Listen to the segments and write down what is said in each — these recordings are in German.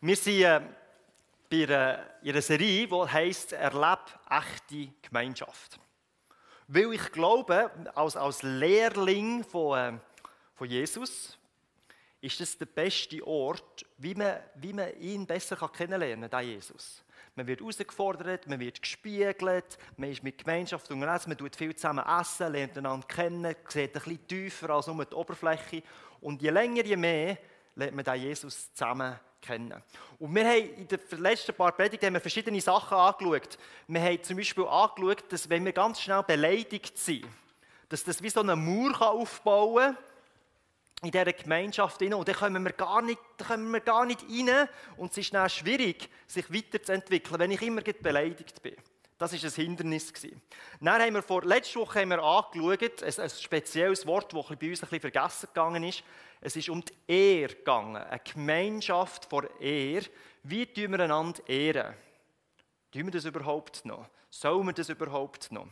Wir sind äh, bei einer, Serie, die heisst «Erleb echte Gemeinschaft». Weil ich glaube, als, Lehrling von, äh, von Jesus, ist das der beste Ort, wie man, wie man ihn besser kennenlernen kann, Jesus. Man wird herausgefordert, man wird gespiegelt, man ist mit Gemeinschaft unterwegs, man tut viel zusammen essen, lernt einander kennen, sieht ein bisschen tiefer als nur die Oberfläche. Und je länger, je mehr lernt man den Jesus zusammen kennen. Und wir haben in den letzten paar Predigten verschiedene Sachen angeschaut. Wir haben zum Beispiel angeschaut, dass wenn wir ganz schnell beleidigt sind, dass das wie so eine Mauer aufbauen kann, in dieser Gemeinschaft. Und dann kommen wir gar nicht, kommen wir gar nicht rein. Und es ist dann schwierig, sich weiterzuentwickeln, wenn ich immer beleidigt bin. Das war ein Hindernis. Dann haben wir vor, letzte Woche haben wir angeschaut, ein, ein spezielles Wort, das bei uns ein bisschen vergessen gegangen ist. Es ist um die Ehre gegangen, eine Gemeinschaft vor Ehre. Wie tun wir einander ehren? Tun wir das überhaupt noch? Sollen wir das überhaupt noch?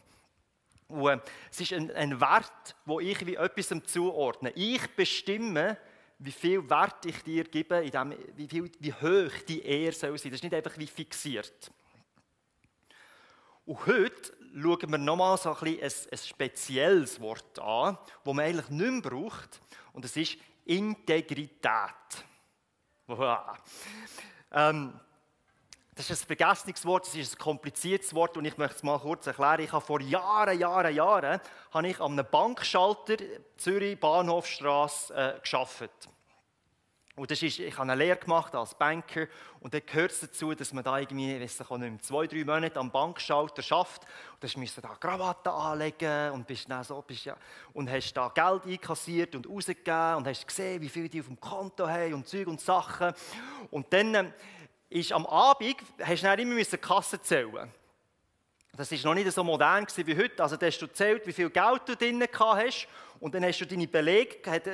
Und äh, es ist ein, ein Wert, wo ich wie etwas zuordne. Ich bestimme, wie viel Wert ich dir gebe, in dem, wie, viel, wie hoch die Ehre soll sein. Das ist nicht einfach wie fixiert. Und heute schauen wir nochmal so ein, bisschen ein, ein spezielles Wort an, das man eigentlich nicht mehr braucht. Und das ist Integrität. Ähm, das ist ein vergessenes Wort, das ist ein kompliziertes Wort und ich möchte es mal kurz erklären. Ich habe vor Jahren, Jahren, Jahren habe ich an einem Bankschalter Zürich Bahnhofstrasse äh, geschafft. Und das ist, ich habe eine Lehre gemacht als Banker und dann gehört es dazu, dass man da irgendwie, ich weiß nicht zwei, drei Monate am Bankschalter schafft und dann musst du da Krawatte anlegen und bist dann so, bist ja, und hast da Geld einkassiert und rausgegeben und hast gesehen, wie viel die auf dem Konto haben und Zeug und Sachen. Und dann ähm, ist am Abend, hast du immer die Kasse zählen das war noch nicht so modern wie heute. Also, da hast du gezählt, wie viel Geld du drin hast. Und dann hast du deine Belege, hat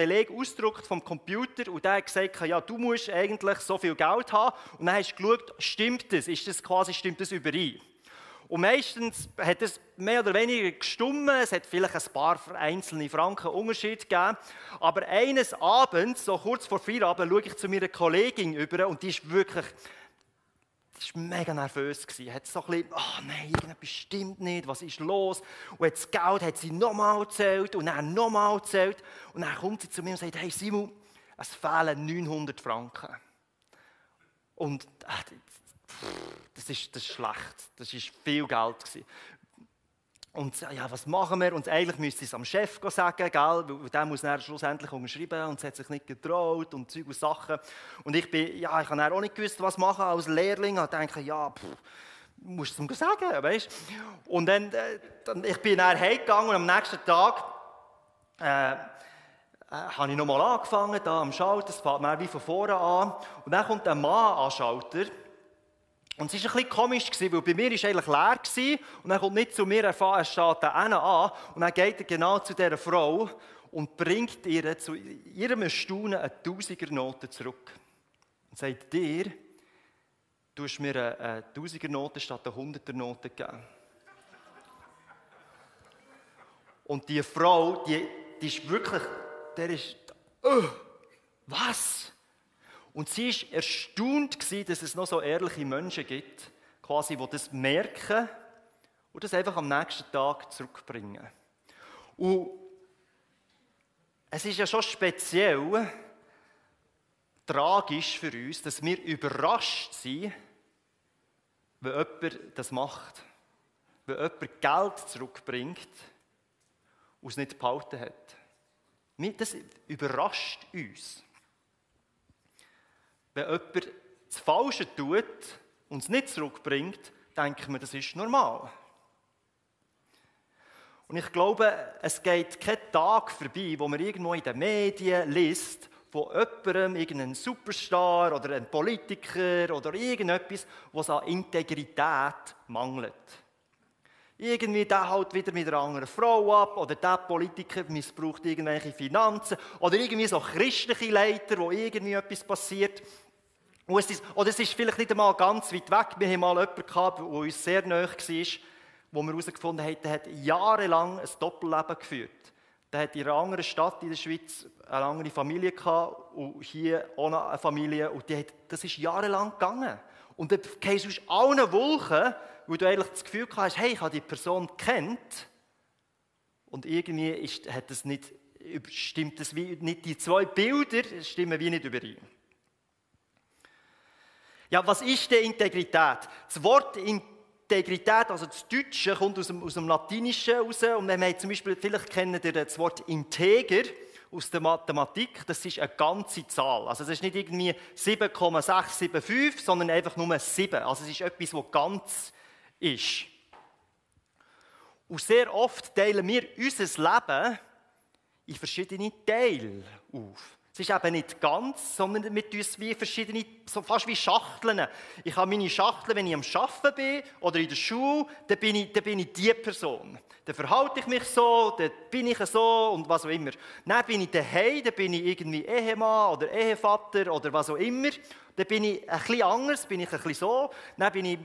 Beleg ausgedruckt vom Computer und der hat gesagt, ja, du musst eigentlich so viel Geld haben. Und dann hast du geschaut, stimmt das? Ist das quasi, stimmt das überein? Und meistens hat es mehr oder weniger gestummen. Es hat vielleicht ein paar einzelne Franken Unterschied gegeben. Aber eines Abends, so kurz vor Feierabend, schaue ich zu meiner Kollegin über und die ist wirklich, die war mega nervös. Sie hat so ein bisschen, oh nein, irgendetwas stimmt nicht, was ist los? Und das Geld hat sie nochmal gezählt und dann nochmal gezählt. Und dann kommt sie zu mir und sagt, hey Simon, es fehlen 900 Franken. Und äh, das ist, das ist schlecht. Das war viel Geld. Gewesen. Und ja, was machen wir? Und eigentlich müsste es am Chef sagen, gell? weil der muss dann schlussendlich unterschreiben und es hat sich nicht getraut und Zeug und Sachen. Und ich bin, ja, ich habe auch nicht gewusst, was machen als Lehrling. Ich dachte, ja, pff, musst du es ihm sagen, weißt Und dann, äh, dann, ich bin dann heimgegangen und am nächsten Tag äh, äh, habe ich nochmal angefangen, da am Schalter, es fängt mir wie von vorne an. Und dann kommt ein Mann an Schalter und es war ein bisschen komisch, weil bei mir war eigentlich leer gewesen, und dann kommt nicht zu mir, er steht da an und dann geht er genau zu dieser Frau und bringt ihr zu ihrem Erstaunen eine Tausigernote zurück. Und sagt dir, du hast mir eine Tausigernote statt eine Hunderternote gegeben. Und die Frau, die, die ist wirklich, der ist, oh, was? Und sie war erstaunt, dass es noch so ehrliche Menschen gibt, quasi, die das merken und das einfach am nächsten Tag zurückbringen. Und es ist ja schon speziell tragisch für uns, dass wir überrascht sind, wenn jemand das macht. Wenn jemand Geld zurückbringt und es nicht behalten hat. Das überrascht uns. Wenn jemand das Falsche tut und es nicht zurückbringt, denken wir, das ist normal. Und ich glaube, es geht kein Tag vorbei, wo man irgendwo in den Medien liest, von jemandem, irgendeinem Superstar oder einem Politiker oder irgendetwas, was an Integrität mangelt. Irgendwie der haut wieder mit einer anderen Frau ab oder der Politiker missbraucht irgendwelche Finanzen oder irgendwie so christliche Leiter, wo irgendwie etwas passiert. Es oder es ist vielleicht nicht einmal ganz weit weg. Wir haben mal jemanden gehabt, der uns sehr nahe war, wo wir herausgefunden haben, der hat jahrelang ein Doppelleben geführt. Der hat in einer anderen Stadt in der Schweiz eine andere Familie gehabt und hier noch eine Familie. Und die hat, das ist jahrelang gegangen. Und dann gehst du aus allen Wolken, wo du eigentlich das Gefühl hast, hey, ich habe die Person kennt. Und irgendwie ist, hat das nicht, stimmt das wie, nicht die zwei Bilder stimmen wie nicht überein. Ja, was ist denn Integrität? Das Wort Integrität, also das Deutsche, kommt aus dem, aus dem Latinischen heraus. Und wenn wir zum Beispiel, vielleicht kennen ihr das Wort Integer aus der Mathematik, das ist eine ganze Zahl. Also es ist nicht irgendwie 7,675, sondern einfach nur 7. Also es ist etwas, das ganz ist. Und sehr oft teilen wir unser Leben in verschiedene Teile auf. Es ist eben nicht ganz, sondern wir tun es wie verschiedene, so fast wie Schachteln. Ich habe meine Schachtel, wenn ich am Arbeiten bin oder in der Schule, dann bin ich, dann bin ich die Person. Dann verhalte ich mich so, dann bin ich so und was auch immer. Dann bin ich daheim, dann bin ich irgendwie Ehemann oder Ehevater oder was auch immer. Dann bin ich ein bisschen anders, bin ich ein bisschen so. Dann bin ich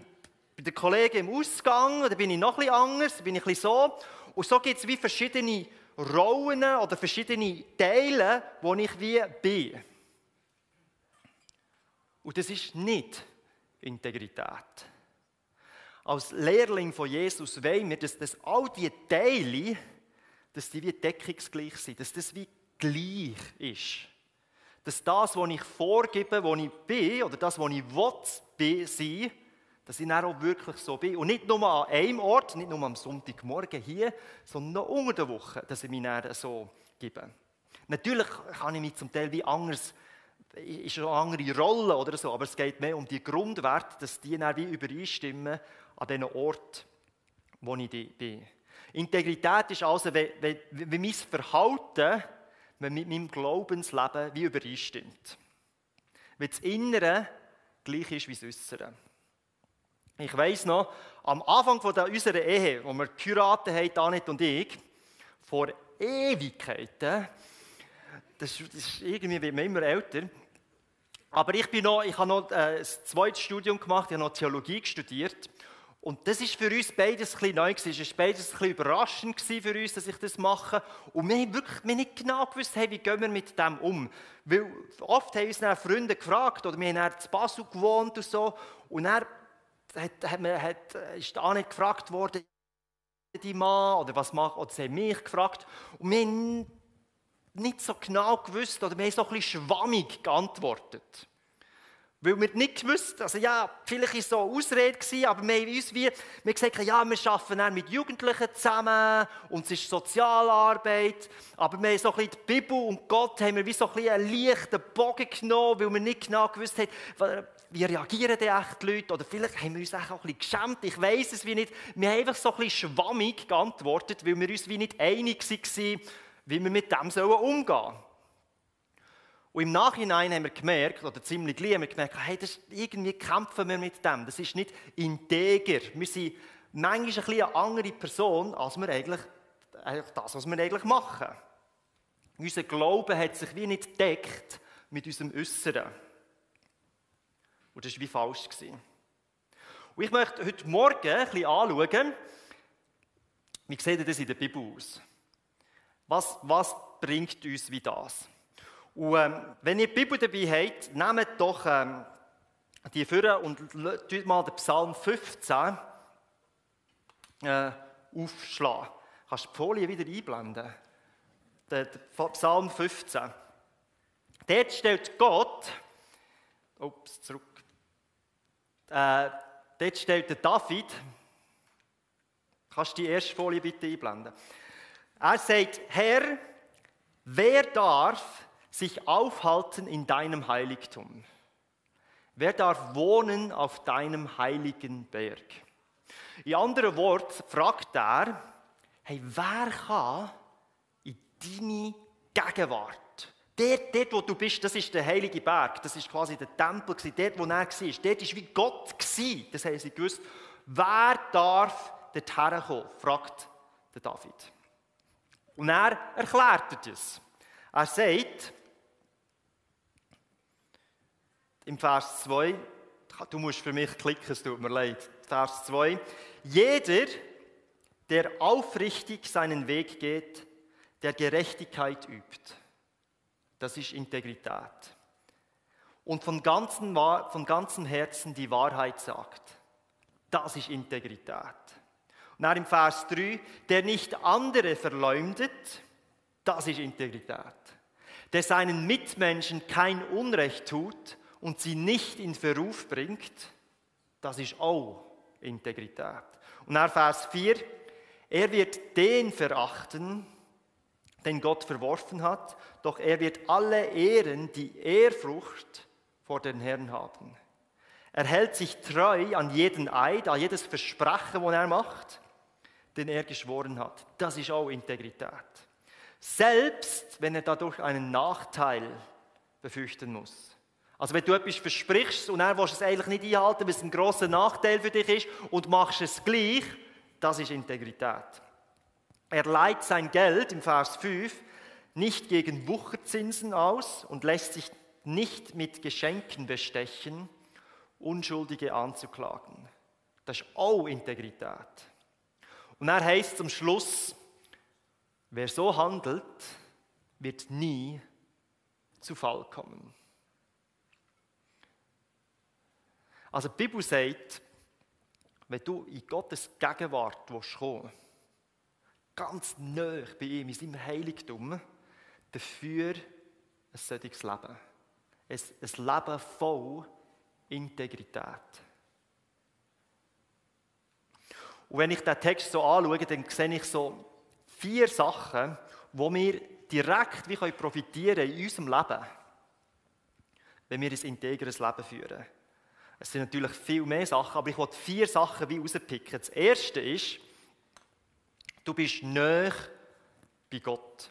bei den Kollegen im Ausgang, dann bin ich noch ein bisschen anders, dann bin ich ein bisschen so. Und so gibt es wie verschiedene Rollen oder verschiedene Teile, wo ich wie bin. Und das ist nicht Integrität. Als Lehrling von Jesus wollen wir, dass, dass all diese Teile, dass die wie deckungsgleich sind, dass das wie gleich ist. Dass das, was ich vorgebe, wo ich bin, oder das, was ich will sein, dass ich dann auch wirklich so bin. Und nicht nur an einem Ort, nicht nur am Sonntagmorgen hier, sondern noch unter der Woche, dass ich mich dann so gebe. Natürlich kann ich mich zum Teil wie anders, ist eine andere Rolle oder so, aber es geht mehr um die Grundwerte, dass die dann wie übereinstimmen an den Ort, wo ich bin. Integrität ist also, wie, wie, wie mein Verhalten wenn mit meinem Glaubensleben wie übereinstimmt. Wenn das Innere gleich ist wie das Äußere. Ich weiß noch, am Anfang unserer Ehe, wo wir geheiratet haben, Annette und ich, vor Ewigkeiten, das, ist irgendwie, wird man immer älter, aber ich, bin noch, ich habe noch äh, ein zweites Studium gemacht, ich habe noch Theologie studiert. Und das ist für uns beides ein neu gewesen. Es war beides ein bisschen überraschend für uns, dass ich das mache. Und wir haben wirklich wir nicht genau gewusst, hey, wie gehen wir mit dem um. Weil oft haben uns dann Freunde gefragt, oder wir haben dann in Basel gewohnt und so. Und dann hat, hat, man, hat, ist auch nicht gefragt worden, die Mann, oder was macht, oder sie haben mich gefragt. Und wir haben nicht so genau gewusst, oder wir haben so ein bisschen schwammig geantwortet. Weil wir nicht gewusst, also ja, vielleicht war es so eine Ausrede, gewesen, aber wir haben uns wie, wir gesagt, ja, wir arbeiten dann mit Jugendlichen zusammen und es ist Sozialarbeit, aber wir haben so ein bisschen die Bibel und Gott haben wir wie so ein bisschen einen leichten Bogen genommen, weil wir nicht genau gewusst haben, wie reagieren die echt die Leute? Oder vielleicht haben wir uns auch ein bisschen geschämt, ich weiß es wie nicht. Wir haben einfach so ein bisschen schwammig geantwortet, weil wir uns wie nicht einig waren, wie wir mit dem umgehen sollen. Und im Nachhinein haben wir gemerkt, oder ziemlich gleich haben wir gemerkt, hey, das, irgendwie kämpfen wir mit dem. Das ist nicht integer. Wir sind manchmal ein bisschen eine andere Person, als wir eigentlich das, was wir eigentlich machen. Unser Glaube hat sich wie nicht deckt mit unserem Äußeren. Und das war wie falsch. Und ich möchte heute Morgen ein bisschen anschauen, wie sieht das in der Bibel aus? Was, was bringt uns wie das? Und ähm, wenn ihr die Bibel dabei habt, nehmt doch ähm, die vor und tut mal den Psalm 15 äh, aufschlagen. Kannst du die Folie wieder einblenden? Der, der Psalm 15. Dort stellt Gott, ups, zurück, äh, dort stellt der David, kannst du die erste Folie bitte einblenden? Er sagt, Herr, wer darf sich aufhalten in deinem Heiligtum? Wer darf wohnen auf deinem heiligen Berg? In anderen Worten fragt er, hey, wer kann in deine Gegenwart Dort, dort, wo du bist, das ist der heilige Berg. Das ist quasi der Tempel. Dort, wo er war. Dort war wie Gott. Das haben sie gewusst. Wer darf dort herkommen? fragt der David. Und er erklärt das. Er sagt, im Vers 2, du musst für mich klicken, es tut mir leid. Vers 2, jeder, der aufrichtig seinen Weg geht, der Gerechtigkeit übt. Das ist Integrität. Und von ganzem, von ganzem Herzen die Wahrheit sagt. Das ist Integrität. Und dann im Vers 3, der nicht andere verleumdet, das ist Integrität. Der seinen Mitmenschen kein Unrecht tut und sie nicht in Verruf bringt, das ist auch Integrität. Und dann Vers 4, er wird den verachten, den Gott verworfen hat, doch er wird alle Ehren, die Ehrfrucht vor den Herrn haben. Er hält sich treu an jeden Eid, an jedes Versprechen, das er macht, den er geschworen hat. Das ist auch Integrität. Selbst wenn er dadurch einen Nachteil befürchten muss. Also wenn du etwas versprichst und er willst es eigentlich nicht einhalten, weil es ein großer Nachteil für dich ist und machst es gleich, das ist Integrität. Er leiht sein Geld im Vers 5 nicht gegen Wucherzinsen aus und lässt sich nicht mit Geschenken bestechen, Unschuldige anzuklagen. Das ist auch Integrität. Und er heißt zum Schluss, wer so handelt, wird nie zu Fall kommen. Also die Bibel sagt, wenn du in Gottes Gegenwart kommen ganz nah bei ihm, in seinem Heiligtum, dafür ein solches Leben. Ein, ein Leben voll Integrität. Und wenn ich den Text so anschaue, dann sehe ich so vier Sachen, wo wir direkt wie profitieren in unserem Leben, wenn wir ein integres Leben führen. Es sind natürlich viel mehr Sachen, aber ich wollte vier Sachen wie rauspicken. Das erste ist, du bist näher bei Gott.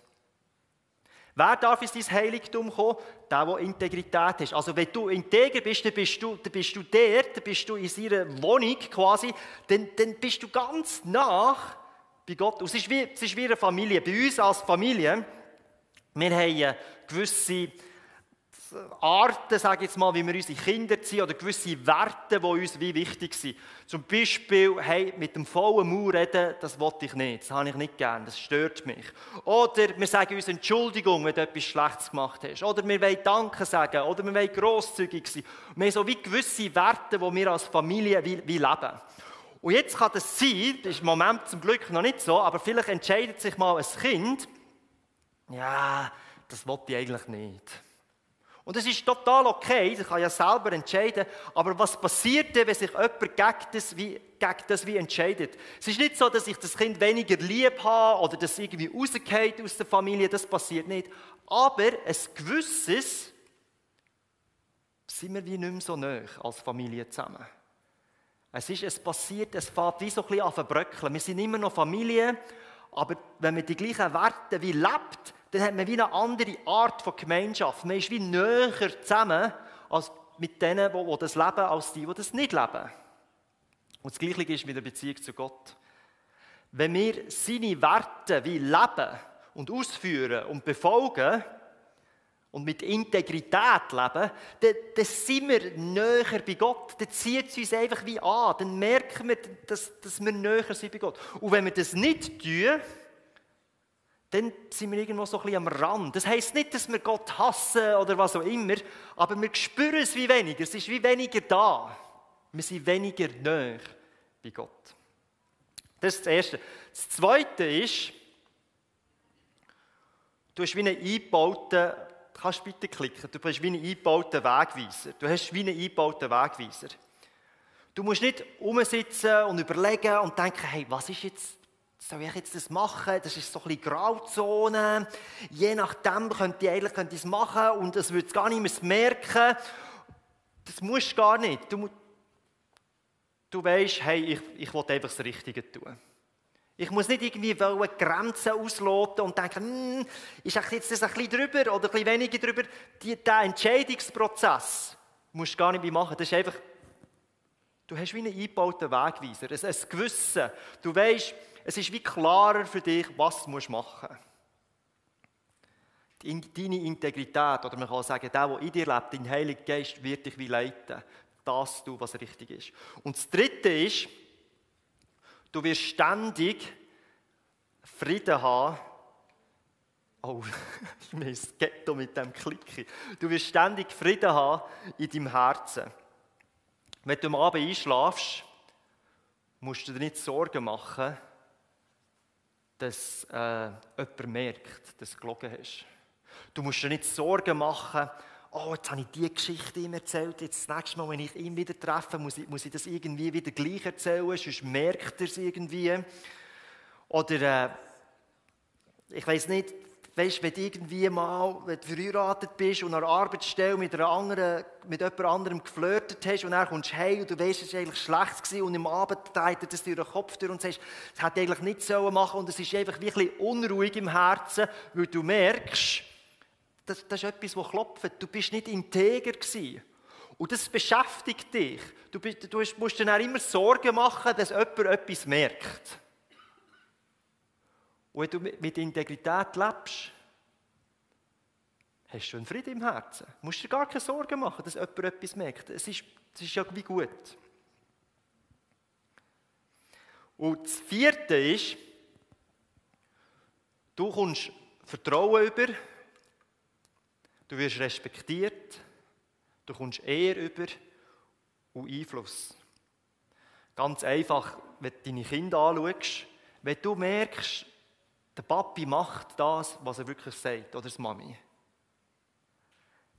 Wer darf in dein Heiligtum kommen? Der, der Integrität hat. Also wenn du integer bist, dann bist du, dann bist du der, dann bist du in seiner Wohnung quasi, dann, dann bist du ganz nach bei Gott. Und es ist, wie, es ist wie eine Familie. Bei uns als Familie, wir haben gewisse Arten, sage ich jetzt mal, wie wir unsere Kinder ziehen oder gewisse Werte, die uns wie wichtig sind. Zum Beispiel, hey, mit dem vollen Mauer reden, das wollte ich nicht, das habe ich nicht gern, das stört mich. Oder wir sagen uns Entschuldigung, wenn du etwas Schlechtes gemacht hast. Oder wir wollen Danke sagen, oder wir wollen grosszügig sein. Wir haben so wie gewisse Werte, die wir als Familie wie, wie leben. Und jetzt kann das sein, das ist im Moment zum Glück noch nicht so, aber vielleicht entscheidet sich mal ein Kind, ja, das wollte ich eigentlich nicht. Und das ist total okay, ich kann ja selber entscheiden, aber was passiert denn, wenn sich jemand gegen das, wie, gegen das wie entscheidet? Es ist nicht so, dass ich das Kind weniger lieb habe oder dass irgendwie rausgeht aus der Familie, das passiert nicht. Aber ein gewisses sind wir wie nicht mehr so nah als Familie zusammen. Es, ist, es passiert, es fängt wie so ein bisschen an zu bröckeln. Wir sind immer noch Familie, aber wenn man die gleichen Werte wie lebt, dann hat man wie eine andere Art von Gemeinschaft. Man ist wie näher zusammen als mit denen, die das leben, als die, die das nicht leben. Und das Gleiche ist mit der Beziehung zu Gott. Wenn wir seine Werte wie leben und ausführen und befolgen und mit Integrität leben, dann, dann sind wir näher bei Gott. Dann zieht es uns einfach wie an. Dann merken wir, dass, dass wir näher sind bei Gott. Und wenn wir das nicht tun, dann sind wir irgendwo so ein bisschen am Rand. Das heisst nicht, dass wir Gott hassen oder was auch immer, aber wir spüren es wie weniger. Es ist wie weniger da. Wir sind weniger näher bei Gott. Das ist das Erste. Das Zweite ist, du hast wie einen eingebauten, kannst bitte klicken, du hast wie einen eingebauten Wegweiser. Du hast wie einen eingebauten Wegweiser. Du musst nicht umsitzen und überlegen und denken, hey, was ist jetzt soll ich jetzt das machen? Das ist so ein bisschen Grauzone. Je nachdem könnte ich eigentlich könnte es machen und es würde gar nicht mehr merken. Das musst du gar nicht. Du, du weißt, hey, ich, ich will einfach das Richtige tun. Ich muss nicht irgendwie Grenzen ausloten und denken, hm, ist jetzt das ein bisschen drüber oder ein bisschen weniger drüber. Die, der Entscheidungsprozess musst du gar nicht mehr machen. Das ist einfach, du hast wie einen eingebauten Wegweiser, ein, ein Gewissen. Du weißt, es ist wie klarer für dich, was du machen musst. Deine Integrität, oder man kann sagen, der, der in dir lebt, dein Heiliger Geist, wird dich wie leiten. Das du, was richtig ist. Und das Dritte ist, du wirst ständig Frieden haben Oh, ich bin Ghetto mit dem Klicken. Du wirst ständig Frieden haben in deinem Herzen. Wenn du am Abend einschlafst, musst du dir nicht Sorgen machen, dass äh, jemand merkt, dass du gelogen hast. Du musst dir nicht Sorgen machen, oh, jetzt habe ich diese Geschichte ihm erzählt, jetzt das nächste Mal, wenn ich ihn wieder treffe, muss ich, muss ich das irgendwie wieder gleich erzählen, sonst merkt er es irgendwie. Oder, äh, ich weiß nicht, weißt, wenn du irgendwie mal wenn du verheiratet bist und an der Arbeitsstelle mit, einer anderen, mit jemand anderem geflirtet hast und dann kommst du heim und du weißt, es war eigentlich schlecht gewesen und am Abend dreht dir das durch den Kopf durch und sagst, das hätte ich eigentlich nicht machen und es ist einfach wirklich unruhig im Herzen, weil du merkst, das, das ist etwas, das klopft. Du bist nicht integer gewesen. Und das beschäftigt dich. Du, bist, du musst dir dann immer Sorgen machen, dass jemand etwas merkt. Und wenn du mit Integrität lebst, hast du einen Frieden im Herzen. Du musst dir gar keine Sorgen machen, dass jemand etwas merkt. Es ist, ist ja wie gut. Und das Vierte ist, du kommst Vertrauen über, Du wirst respektiert, du kommst Ehr über und Einfluss. Ganz einfach, wenn du deine Kinder anschaust, wenn du merkst, der Papi macht das, was er wirklich sagt, oder das Mami,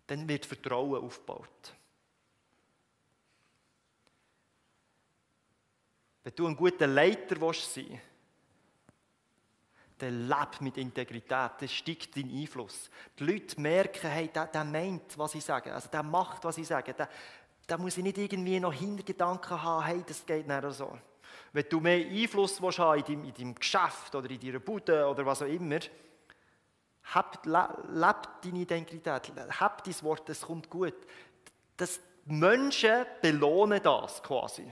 dann wird Vertrauen aufgebaut. Wenn du ein guter Leiter sein willst, der lebt mit Integrität, der steigt dein Einfluss. Die Leute merken, hey, der, der meint, was ich sage, also der macht, was ich sage. Der muss ich nicht irgendwie noch Hintergedanken haben, hey, das geht nicht so. Wenn du mehr Einfluss willst haben in deinem, in deinem Geschäft oder in deiner Bude oder was auch immer, hab, leb deine Integrität, hab dein Wort, das kommt gut. Das, Menschen belohnen das quasi.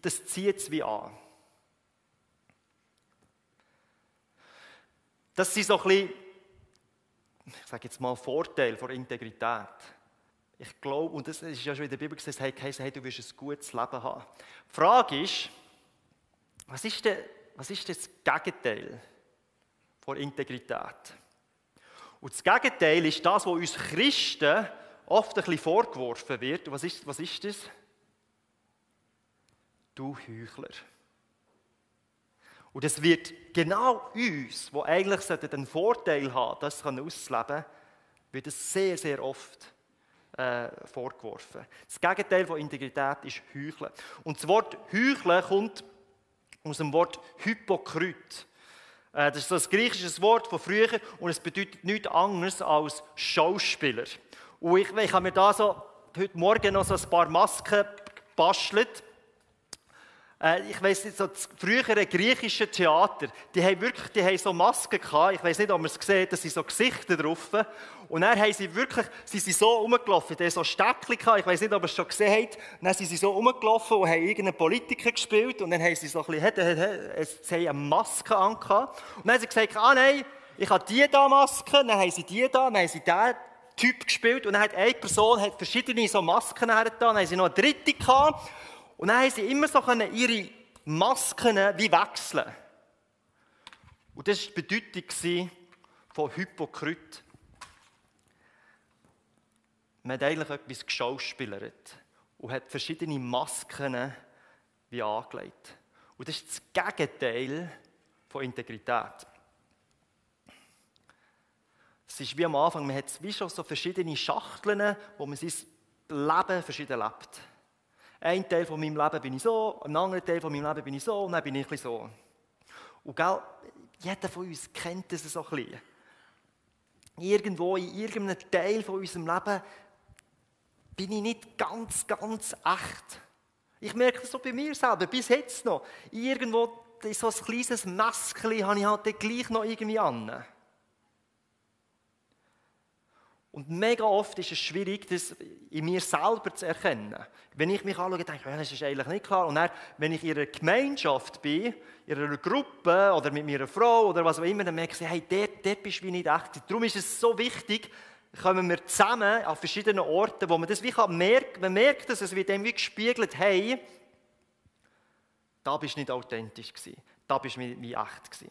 Das zieht es wie an. Das sind so ein bisschen, ich sage jetzt mal, Vorteile von Integrität. Ich glaube, und das ist ja schon in der Bibel gesagt, hey, hey, du wirst ein gutes Leben haben. Die Frage ist, was ist, denn, was ist das Gegenteil von Integrität? Und das Gegenteil ist das, was uns Christen oft ein bisschen vorgeworfen wird. was ist, was ist das? Du Heuchler. Und es wird genau uns, wo eigentlich den Vorteil haben, das auszuleben, wird es sehr, sehr oft äh, vorgeworfen. Das Gegenteil von Integrität ist Heucheln. Und das Wort Heucheln kommt aus dem Wort Hypokrit. Äh, das ist ein griechisches Wort von früher und es bedeutet nichts anderes als Schauspieler. Und ich, ich habe mir da so heute Morgen noch so ein paar Masken gebastelt äh, ich weiß nicht, so das frühere griechische Theater, die haben wirklich, die haben so Masken gehabt. Ich weiß nicht, ob man es sieht, dass sie so Gesichter drauf. Und dann haben sie wirklich, sie sind so rumgelaufen, die haben so Stäckchen gehabt. Ich weiß nicht, ob ihr es schon gesehen habt. Und dann sind sie so rumgelaufen und haben irgendeinen Politiker gespielt. Und dann haben sie so ein bisschen, sie haben eine Maske angehabt. Und dann haben sie gesagt, ah nein, ich habe die da Maske. Dann haben sie die da, dann haben sie diesen Typ gespielt. Und dann hat eine Person hat verschiedene so Masken da. Dann haben sie noch eine dritte gehabt. Und dann haben sie immer so ihre Masken wie wechseln. Und das war die Bedeutung von Hypokrit. Man hat eigentlich etwas geschauspielert und hat verschiedene Masken wie angelegt. Und das ist das Gegenteil von Integrität. Es ist wie am Anfang, man hat wie schon so verschiedene Schachteln, wo man sein Leben verschieden lebt. Ein Teil von meinem Leben bin ich so, ein anderer Teil von meinem Leben bin ich so und dann bin ich ein bisschen so. Und gell, jeder von uns kennt das so ein bisschen. Irgendwo in irgendeinem Teil von unserem Leben bin ich nicht ganz, ganz echt. Ich merke das so bei mir selber, bis jetzt noch. Irgendwo so ein kleines Mäskchen habe ich halt gleich noch irgendwie an. Und mega oft ist es schwierig, das in mir selber zu erkennen. Wenn ich mich anschaue, denke ich, das ist eigentlich nicht klar. Und dann, wenn ich in einer Gemeinschaft bin, in einer Gruppe oder mit meiner Frau oder was auch immer, dann merke ich, hey, dort, dort bist du wie nicht echt. Darum ist es so wichtig, kommen wir zusammen an verschiedenen Orten, wo man das wie merken, man merkt, dass es wird dem wie gespiegelt, hey, da bist du nicht authentisch gewesen, da bist du wie echt gewesen.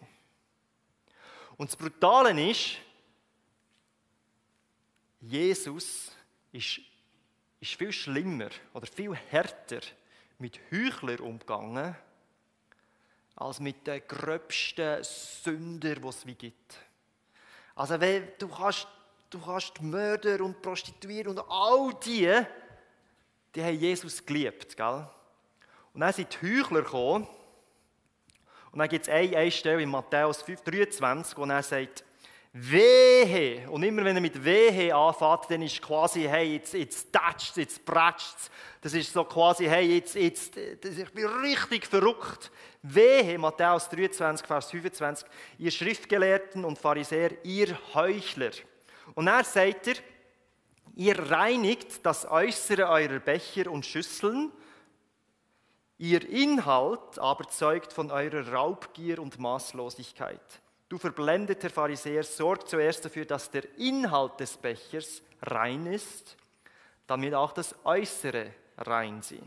Und das Brutale ist, Jesus ist, ist viel schlimmer oder viel härter mit Heuchlern umgegangen, als mit den gröbsten Sündern, die es wie gibt. Also wenn du kannst, du kannst Mörder und Prostituieren und all die, die haben Jesus geliebt, gell? Und dann sind die Heuchler gekommen und dann gibt es eine, eine Stelle in Matthäus 5, 23, wo er sagt, Wehe. Und immer wenn er mit Wehe anfängt, dann ist quasi, hey, jetzt, jetzt jetzt prätscht Das ist so quasi, hey, jetzt, jetzt, ich bin richtig verrückt. Wehe, Matthäus 23, Vers 25, ihr Schriftgelehrten und Pharisäer, ihr Heuchler. Und er sagt er, ihr reinigt das Äußere eurer Becher und Schüsseln, ihr Inhalt aber zeugt von eurer Raubgier und Maßlosigkeit. Du verblendeter Pharisäer, sorg zuerst dafür, dass der Inhalt des Bechers rein ist, damit auch das Äußere rein sei.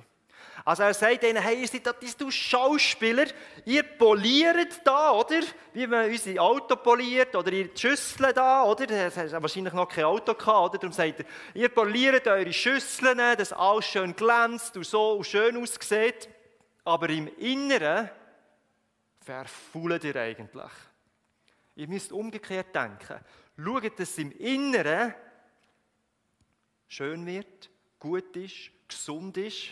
Also er sagt ihnen, hey, ihr seid das, du Schauspieler, ihr poliert da, oder? Wie man unser Auto poliert, oder ihr Schüsseln da, oder? Es hat wahrscheinlich noch kein Auto gehabt, oder? Darum sagt er, ihr poliert eure Schüsseln, dass alles schön glänzt und so und schön aussieht. Aber im Inneren verfault ihr eigentlich. Ihr müsst umgekehrt denken. Schaut, dass es im Inneren schön wird, gut ist, gesund ist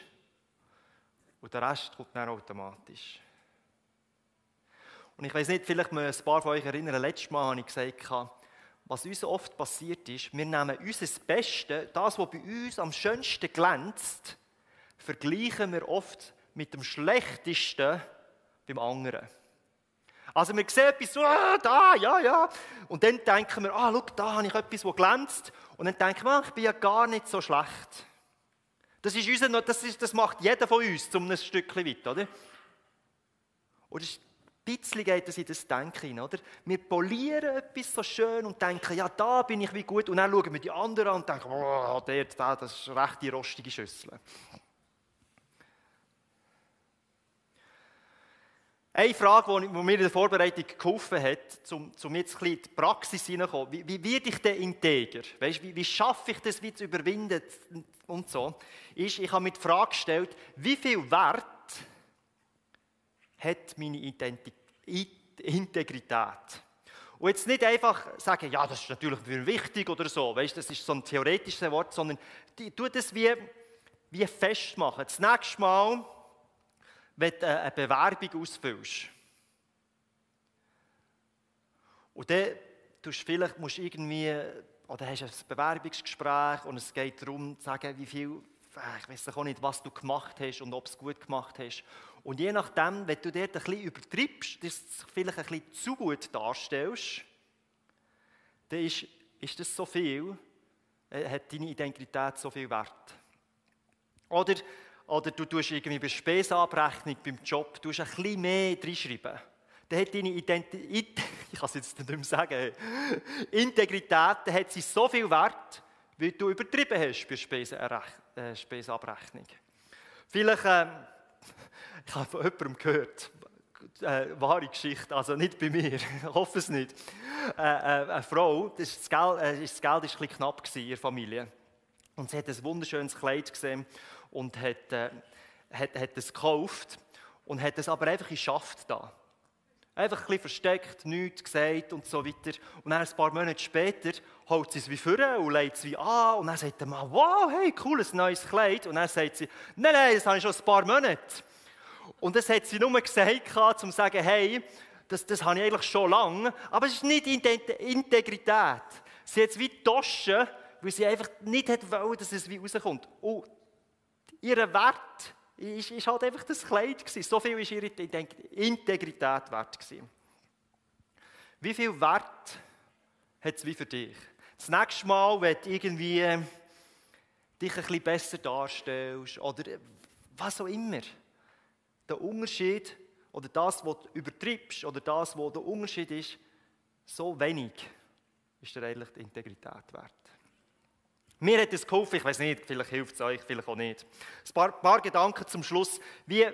und der Rest kommt dann automatisch. Und ich weiß nicht, vielleicht müssen ein paar von euch erinnern, letztes Mal habe ich gesagt, was uns oft passiert ist, wir nehmen unser Beste, das, was bei uns am schönsten glänzt, vergleichen wir oft mit dem Schlechtesten beim anderen. Also wir sehen etwas so, ah, da, ja, ja. Und dann denken wir, ah, schau, da habe ich etwas, das glänzt. Und dann denken wir, ah, ich bin ja gar nicht so schlecht. Das, ist unser, das, ist, das macht jeder von uns zum ein Stückchen weit, oder? Oder ein bisschen geht das in das Denken oder? Wir polieren etwas so schön und denken, ja, da bin ich wie gut. Und dann schauen wir die anderen an und denken, oh, der, der, das ist recht die rostige Schüssel. Eine Frage, die mir in der Vorbereitung geholfen hat, um, um jetzt ein bisschen in die Praxis hineinzukommen, wie, wie werde ich denn integer? Weißt, wie, wie schaffe ich das, wie zu überwinden und so, ist, ich habe mir die Frage gestellt, wie viel Wert hat meine Identität, Integrität? Und jetzt nicht einfach sagen, ja, das ist natürlich wichtig oder so, weißt, das ist so ein theoretisches Wort, sondern tu das wie, wie festmachen. Das nächste Mal, wenn du eine Bewerbung ausfüllst. Und dann tust vielleicht, musst du irgendwie, oder hast ein Bewerbungsgespräch und es geht darum, zu sagen, wie viel, ich weiß auch nicht, was du gemacht hast und ob du es gut gemacht hast. Und je nachdem, wenn du dort ein bisschen übertreibst, das vielleicht ein bisschen zu gut darstellst, dann ist, ist das so viel, äh, hat deine Identität so viel Wert. Oder oder du tust irgendwie bei Spesenabrechnung beim Job tust ein bisschen mehr reinschreiben. Dann hat deine Identität, ich kann es jetzt nicht mehr sagen, Integrität, dann hat sie so viel Wert, wie du übertrieben hast bei äh, Spesenabrechnung. Vielleicht, äh, ich habe von jemandem gehört, äh, wahre Geschichte, also nicht bei mir, ich hoffe es nicht. Äh, äh, eine Frau, das, Geld, äh, das Geld war ein bisschen knapp in ihrer Familie. Und sie hat ein wunderschönes Kleid gesehen und hat, äh, hat, hat es gekauft und hat es aber einfach in Schaft da. Einfach ein versteckt, nichts gesagt und so weiter. Und dann ein paar Monate später holt sie es wie vor und legt es wie an. Und dann sagt der Mann, wow, hey, cooles neues Kleid. Und dann sagt sie, nein, nein, das habe ich schon ein paar Monate. Und das hat sie nur gesagt, um zu sagen, hey, das, das habe ich eigentlich schon lange. Aber es ist nicht Integrität. Sie hat es wie Taschen, weil sie einfach nicht wollte, dass es wie rauskommt. Und Ihr Wert ist, ist halt einfach das Kleid gewesen. So viel ist ihre Integrität wert gewesen. Wie viel Wert hat es wie für dich? Das nächste Mal, wenn du irgendwie äh, dich ein bisschen besser darstellst oder was auch immer, der Unterschied oder das, was du übertreibst oder das, was der Unterschied ist, so wenig ist dir eigentlich die Integrität wert. Mir hat es geholfen, ich weiß nicht, vielleicht hilft es euch, vielleicht auch nicht. Ein paar, paar, Gedanken zum Schluss. Wie,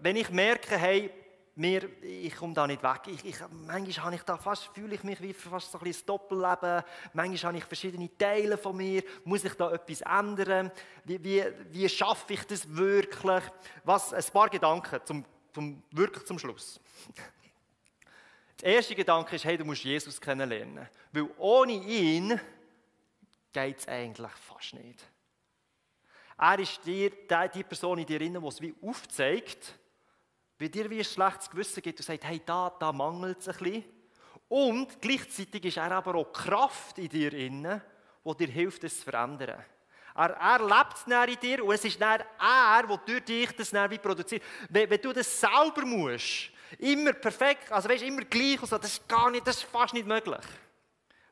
wenn ich merke, hey, mir, ich komme da nicht weg. Ich, ich, manchmal habe ich da fast, fühle ich mich wie fast so ein bisschen Doppelleben. Manchmal habe ich verschiedene Teile von mir. Muss ich da etwas ändern? Wie, wie, wie schaffe ich das wirklich? Was, ein paar Gedanken zum, zum, wirklich zum Schluss. Der erste Gedanke ist, hey, du musst Jesus kennenlernen. Weil ohne ihn geht es eigentlich fast nicht. Er ist dir, die Person in dir, die es wie aufzeigt, wie dir wie ein schlechtes Gewissen gibt und sagt, hey, da, da mangelt es ein bisschen. Und gleichzeitig ist er aber auch Kraft in dir die dir hilft, es zu verändern. Er, er lebt es in dir und es ist dann er, der durch dich das dann wie produziert. Wenn, wenn, du das selber musst, immer perfekt, also weißt, immer gleich und so, das ist gar nicht, das ist fast nicht möglich.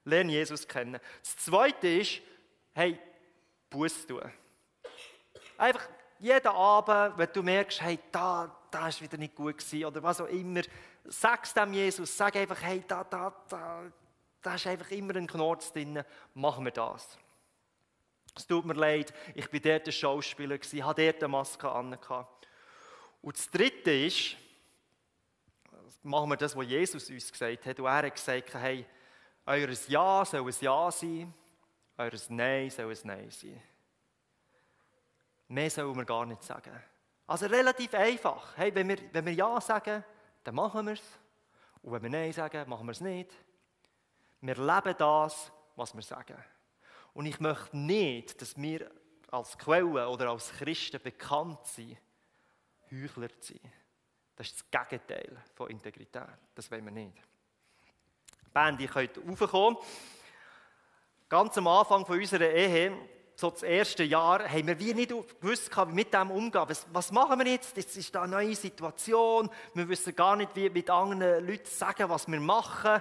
Lerne Jesus kennen. Das Zweite ist, hey, Buß tun. Einfach jeden Abend, wenn du merkst, hey, da, da ist wieder nicht gut gewesen oder was auch immer, sag es dem Jesus, sag einfach, hey, da, da, da, da ist einfach immer ein Knorz drin, machen wir das. Es tut mir leid, ich war dort ein Schauspieler, hatte dort eine Maske an. Und das Dritte ist, machen wir das, was Jesus uns gesagt hat. Und er hat gesagt, hey, eures Ja soll ein Ja sein, eures Nein soll ein Nein sein. Mehr sollen wir gar nicht sagen. Also relativ einfach. Hey, wenn, wir, wenn wir Ja sagen, dann machen wir es. Und wenn wir Nein sagen, machen wir es nicht. Wir leben das, was wir sagen. Und ich möchte nicht, dass wir als Quelle oder als Christen bekannt sind, Heuchler zu sein. Das ist das Gegenteil von Integrität. Das wollen wir nicht. Band, ihr könnt raufkommen. Ganz am Anfang von unserer Ehe so das erste Jahr, haben wir wie nicht gewusst, wie wir mit dem umgehen. Was, was machen wir jetzt? Jetzt ist da eine neue Situation. Wir wissen gar nicht, wie mit anderen Leuten sagen, was wir machen.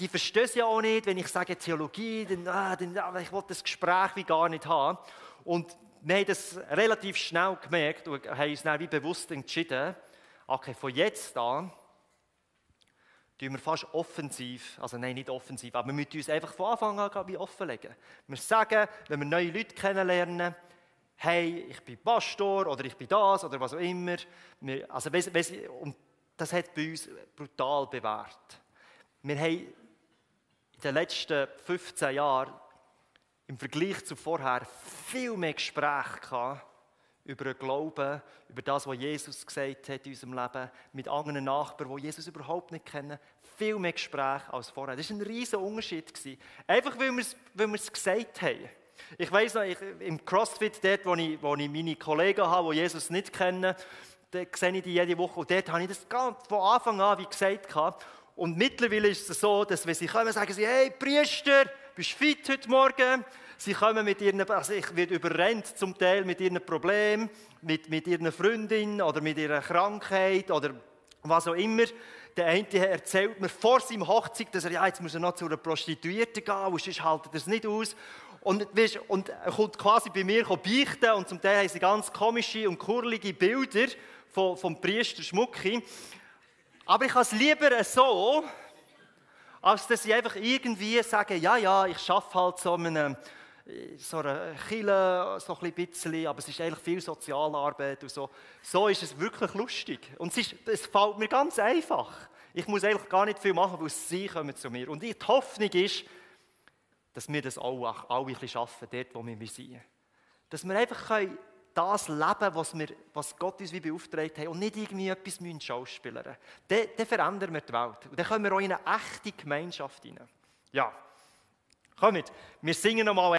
Die verstehen es ja auch nicht, wenn ich sage Theologie, dann, ah, dann ah, ich will das Gespräch wie gar nicht haben. Und wir haben das relativ schnell gemerkt und haben uns dann wie bewusst entschieden, okay, von jetzt an tun wir fast offensiv, also nein, nicht offensiv, aber wir müssen uns einfach von Anfang an wie offenlegen. Wir sagen, wenn wir neue Leute kennenlernen, hey, ich bin Pastor oder ich bin das oder was auch immer. Also, und das hat bei uns brutal bewährt. Wir haben in den letzten 15 Jahren im Vergleich zu vorher viel mehr Gespräche gehabt über den Glauben, über das, was Jesus gesagt hat in unserem Leben, mit anderen Nachbarn, die Jesus überhaupt nicht kennen. Viel mehr Gespräche als vorher. Das war ein riesiger Unterschied. Einfach weil wir es, gesagt haben. Ich weiss noch, ich, im CrossFit, dort, wo ich, wo ich meine Kollegen habe, die Jesus nicht kennen, da sehe ich die jede Woche. Und dort habe ich das ganz von Anfang an wie gesagt. Und mittlerweile ist es so, dass wenn sie kommen, sagen sie, hey Priester, bist du fit heute Morgen? Sie kommen mit ihren, also ich werde überrennt zum Teil mit ihren Problemen, mit, mit ihren Freundin oder mit ihrer Krankheit oder was auch immer. Der eine erzählt mir vor seinem Hochzeit, dass er, ja, jetzt muss er noch zu einer Prostituierten gehen, und sonst hält er das nicht aus. Und, weißt, und er kommt quasi bei mir beichten und zum Teil haben sie ganz komische und kurlige Bilder vom, vom Priester Schmucki. Aber ich habe es lieber so, als dass sie einfach irgendwie sagen, ja, ja, ich schaffe halt so einem so einer Kille, so ein bisschen, aber es ist eigentlich viel Sozialarbeit und so. So ist es wirklich lustig. Und es, ist, es fällt mir ganz einfach. Ich muss eigentlich gar nicht viel machen, weil sie kommen zu mir. Und die Hoffnung ist, dass wir das auch alle ein bisschen schaffen, dort, wo wir sind. Dass wir einfach das leben was, wir, was Gott uns wie beauftragt hat und nicht irgendwie etwas schauspielern dann, dann verändern wir die Welt. Und dann kommen wir auch in eine echte Gemeinschaft hinein. Ja, kommt, wir singen nochmal